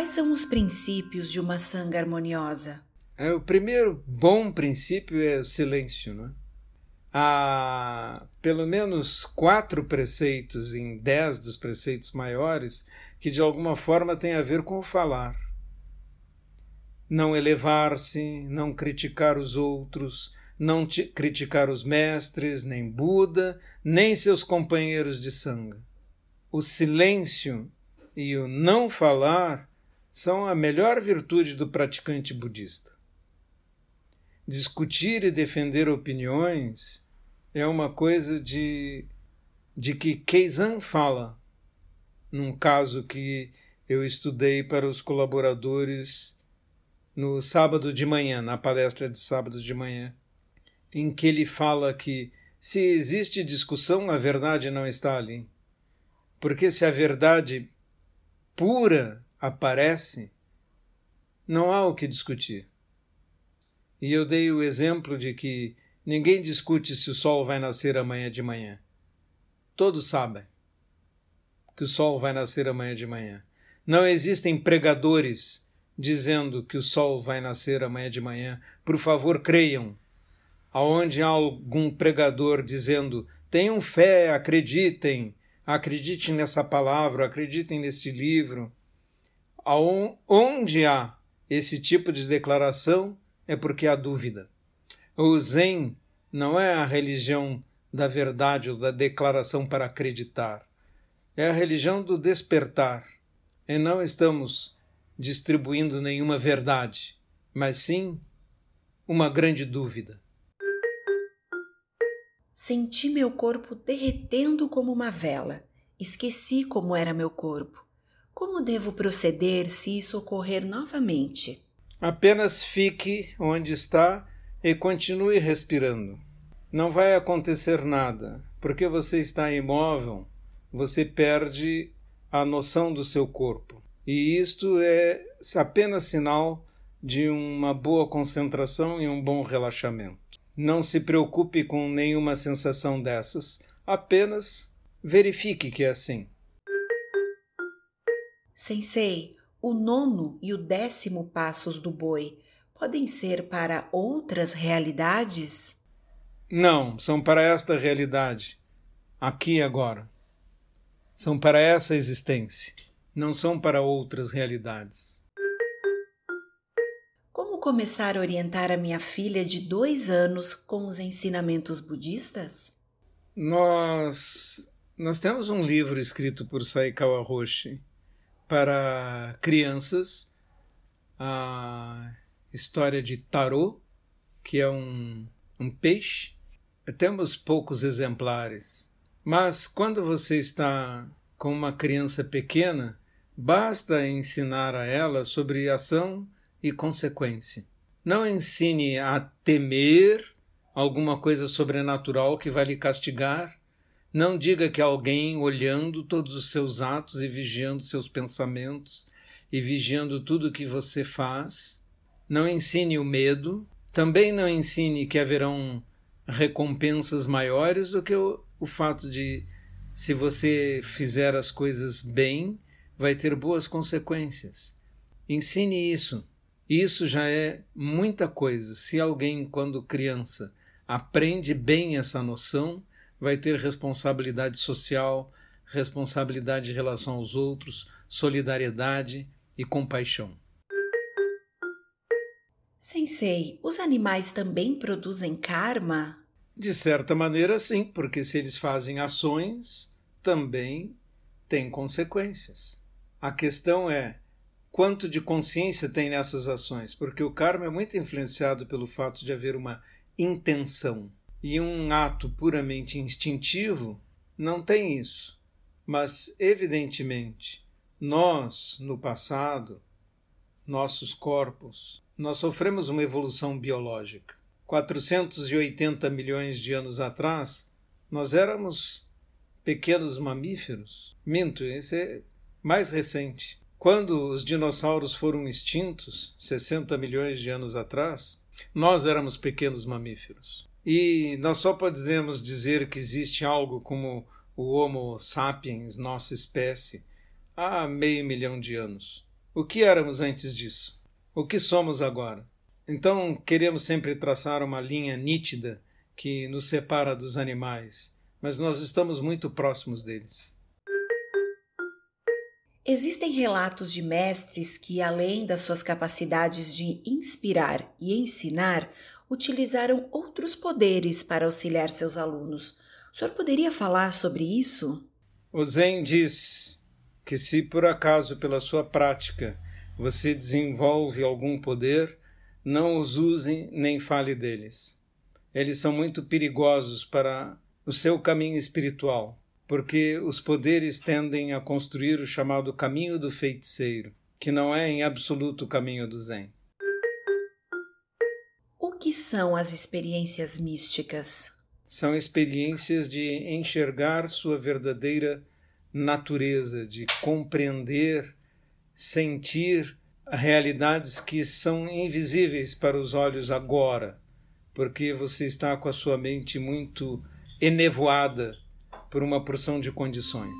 Quais são os princípios de uma sanga harmoniosa? É, o primeiro bom princípio é o silêncio. Né? Há pelo menos quatro preceitos em dez dos preceitos maiores que de alguma forma têm a ver com o falar. Não elevar-se, não criticar os outros, não criticar os mestres, nem Buda, nem seus companheiros de sanga. O silêncio e o não falar são a melhor virtude do praticante budista discutir e defender opiniões é uma coisa de, de que Keizan fala, num caso que eu estudei para os colaboradores no sábado de manhã, na palestra de sábado de manhã, em que ele fala que se existe discussão, a verdade não está ali. Porque se a verdade pura aparece, não há o que discutir. E eu dei o exemplo de que ninguém discute se o sol vai nascer amanhã de manhã. Todos sabem que o sol vai nascer amanhã de manhã. Não existem pregadores dizendo que o sol vai nascer amanhã de manhã. Por favor, creiam. Aonde há algum pregador dizendo: tenham fé, acreditem, acreditem nessa palavra, acreditem neste livro. Onde há esse tipo de declaração, é porque há dúvida. O Zen não é a religião da verdade ou da declaração para acreditar. É a religião do despertar. E não estamos distribuindo nenhuma verdade, mas sim uma grande dúvida. Senti meu corpo derretendo como uma vela. Esqueci como era meu corpo. Como devo proceder se isso ocorrer novamente? Apenas fique onde está e continue respirando. Não vai acontecer nada, porque você está imóvel, você perde a noção do seu corpo. E isto é apenas sinal de uma boa concentração e um bom relaxamento. Não se preocupe com nenhuma sensação dessas, apenas verifique que é assim. Sensei, o nono e o décimo passos do boi podem ser para outras realidades? Não, são para esta realidade, aqui e agora. São para essa existência, não são para outras realidades. Como começar a orientar a minha filha de dois anos com os ensinamentos budistas? Nós, nós temos um livro escrito por Saikawa Roshi para crianças a história de Tarô, que é um, um peixe. Temos poucos exemplares, mas quando você está com uma criança pequena, basta ensinar a ela sobre ação e consequência. Não ensine a temer alguma coisa sobrenatural que vai lhe castigar, não diga que alguém olhando todos os seus atos e vigiando seus pensamentos e vigiando tudo que você faz. Não ensine o medo. Também não ensine que haverão recompensas maiores do que o, o fato de, se você fizer as coisas bem, vai ter boas consequências. Ensine isso. Isso já é muita coisa. Se alguém, quando criança, aprende bem essa noção, vai ter responsabilidade social, responsabilidade em relação aos outros, solidariedade e compaixão. Sensei, os animais também produzem karma? De certa maneira, sim, porque se eles fazem ações, também tem consequências. A questão é quanto de consciência tem nessas ações, porque o karma é muito influenciado pelo fato de haver uma intenção. E um ato puramente instintivo não tem isso. Mas, evidentemente, nós, no passado, nossos corpos, nós sofremos uma evolução biológica. 480 milhões de anos atrás, nós éramos pequenos mamíferos. Minto, esse é mais recente. Quando os dinossauros foram extintos, 60 milhões de anos atrás, nós éramos pequenos mamíferos. E nós só podemos dizer que existe algo como o Homo sapiens, nossa espécie, há meio milhão de anos. O que éramos antes disso? O que somos agora? Então, queremos sempre traçar uma linha nítida que nos separa dos animais, mas nós estamos muito próximos deles. Existem relatos de mestres que, além das suas capacidades de inspirar e ensinar, utilizaram outros poderes para auxiliar seus alunos. O senhor poderia falar sobre isso? O Zen diz que, se por acaso pela sua prática você desenvolve algum poder, não os use nem fale deles. Eles são muito perigosos para o seu caminho espiritual porque os poderes tendem a construir o chamado caminho do feiticeiro, que não é em absoluto o caminho do Zen. Que são as experiências místicas? São experiências de enxergar sua verdadeira natureza, de compreender, sentir realidades que são invisíveis para os olhos agora, porque você está com a sua mente muito enevoada por uma porção de condições.